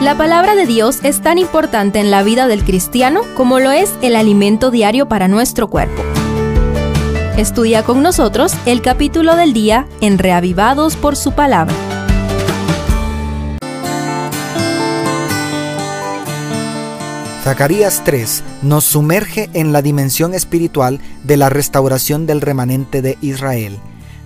La palabra de Dios es tan importante en la vida del cristiano como lo es el alimento diario para nuestro cuerpo. Estudia con nosotros el capítulo del día en Reavivados por su palabra. Zacarías 3 nos sumerge en la dimensión espiritual de la restauración del remanente de Israel.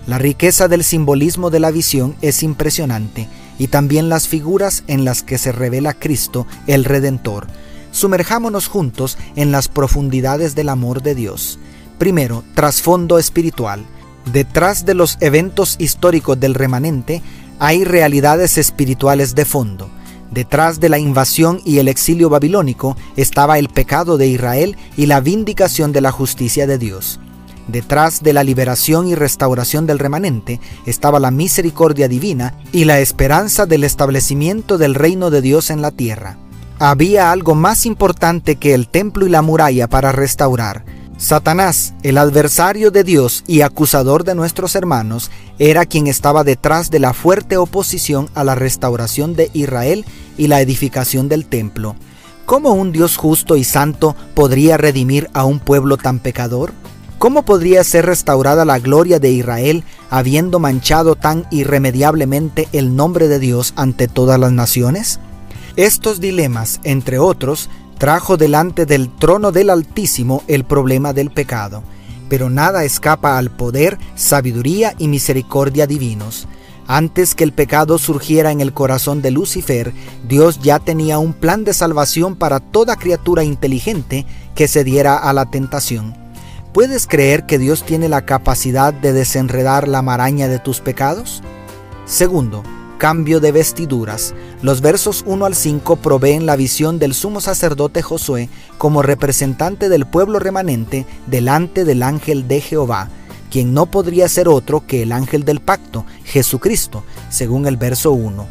La riqueza del simbolismo de la visión es impresionante y también las figuras en las que se revela Cristo, el Redentor. Sumerjámonos juntos en las profundidades del amor de Dios. Primero, trasfondo espiritual. Detrás de los eventos históricos del remanente hay realidades espirituales de fondo. Detrás de la invasión y el exilio babilónico estaba el pecado de Israel y la vindicación de la justicia de Dios. Detrás de la liberación y restauración del remanente estaba la misericordia divina y la esperanza del establecimiento del reino de Dios en la tierra. Había algo más importante que el templo y la muralla para restaurar. Satanás, el adversario de Dios y acusador de nuestros hermanos, era quien estaba detrás de la fuerte oposición a la restauración de Israel y la edificación del templo. ¿Cómo un Dios justo y santo podría redimir a un pueblo tan pecador? ¿Cómo podría ser restaurada la gloria de Israel habiendo manchado tan irremediablemente el nombre de Dios ante todas las naciones? Estos dilemas, entre otros, trajo delante del trono del Altísimo el problema del pecado, pero nada escapa al poder, sabiduría y misericordia divinos. Antes que el pecado surgiera en el corazón de Lucifer, Dios ya tenía un plan de salvación para toda criatura inteligente que se diera a la tentación. ¿Puedes creer que Dios tiene la capacidad de desenredar la maraña de tus pecados? Segundo, cambio de vestiduras. Los versos 1 al 5 proveen la visión del sumo sacerdote Josué como representante del pueblo remanente delante del ángel de Jehová, quien no podría ser otro que el ángel del pacto, Jesucristo, según el verso 1.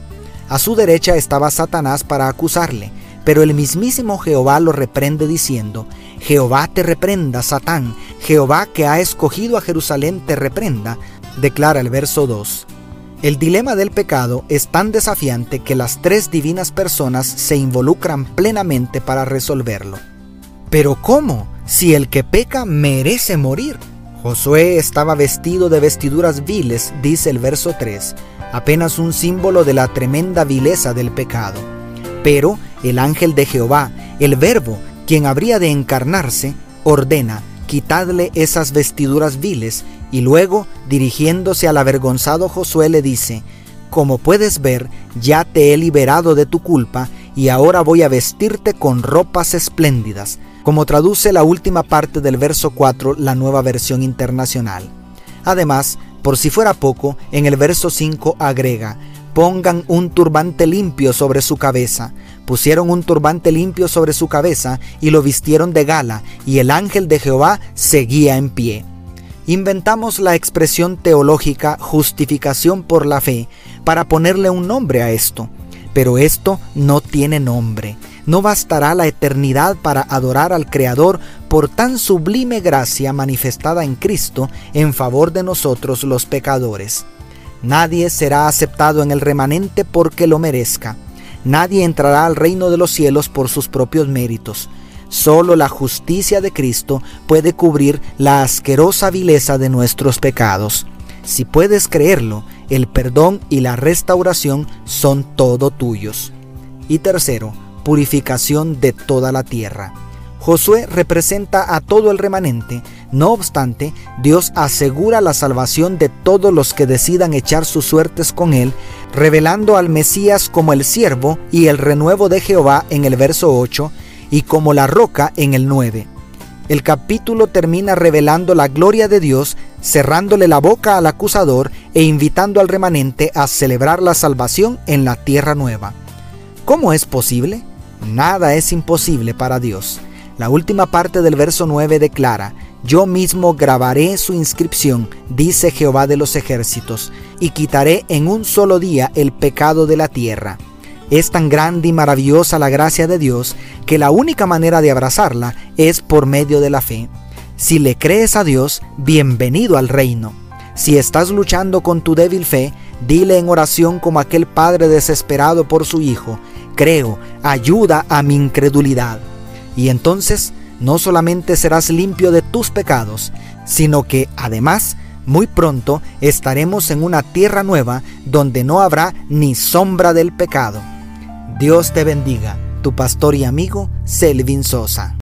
A su derecha estaba Satanás para acusarle, pero el mismísimo Jehová lo reprende diciendo, Jehová te reprenda, Satán, Jehová que ha escogido a Jerusalén te reprenda, declara el verso 2. El dilema del pecado es tan desafiante que las tres divinas personas se involucran plenamente para resolverlo. Pero ¿cómo? Si el que peca merece morir. Josué estaba vestido de vestiduras viles, dice el verso 3, apenas un símbolo de la tremenda vileza del pecado. Pero el ángel de Jehová, el Verbo, quien habría de encarnarse, ordena, quitadle esas vestiduras viles, y luego, dirigiéndose al avergonzado Josué, le dice, Como puedes ver, ya te he liberado de tu culpa, y ahora voy a vestirte con ropas espléndidas, como traduce la última parte del verso 4, la nueva versión internacional. Además, por si fuera poco, en el verso 5 agrega, pongan un turbante limpio sobre su cabeza. Pusieron un turbante limpio sobre su cabeza y lo vistieron de gala, y el ángel de Jehová seguía en pie. Inventamos la expresión teológica justificación por la fe para ponerle un nombre a esto, pero esto no tiene nombre. No bastará la eternidad para adorar al Creador por tan sublime gracia manifestada en Cristo en favor de nosotros los pecadores. Nadie será aceptado en el remanente porque lo merezca. Nadie entrará al reino de los cielos por sus propios méritos. Solo la justicia de Cristo puede cubrir la asquerosa vileza de nuestros pecados. Si puedes creerlo, el perdón y la restauración son todo tuyos. Y tercero, purificación de toda la tierra. Josué representa a todo el remanente, no obstante, Dios asegura la salvación de todos los que decidan echar sus suertes con Él, revelando al Mesías como el siervo y el renuevo de Jehová en el verso 8 y como la roca en el 9. El capítulo termina revelando la gloria de Dios, cerrándole la boca al acusador e invitando al remanente a celebrar la salvación en la tierra nueva. ¿Cómo es posible? Nada es imposible para Dios. La última parte del verso 9 declara, Yo mismo grabaré su inscripción, dice Jehová de los ejércitos, y quitaré en un solo día el pecado de la tierra. Es tan grande y maravillosa la gracia de Dios que la única manera de abrazarla es por medio de la fe. Si le crees a Dios, bienvenido al reino. Si estás luchando con tu débil fe, Dile en oración como aquel padre desesperado por su hijo, creo, ayuda a mi incredulidad. Y entonces no solamente serás limpio de tus pecados, sino que además muy pronto estaremos en una tierra nueva donde no habrá ni sombra del pecado. Dios te bendiga, tu pastor y amigo Selvin Sosa.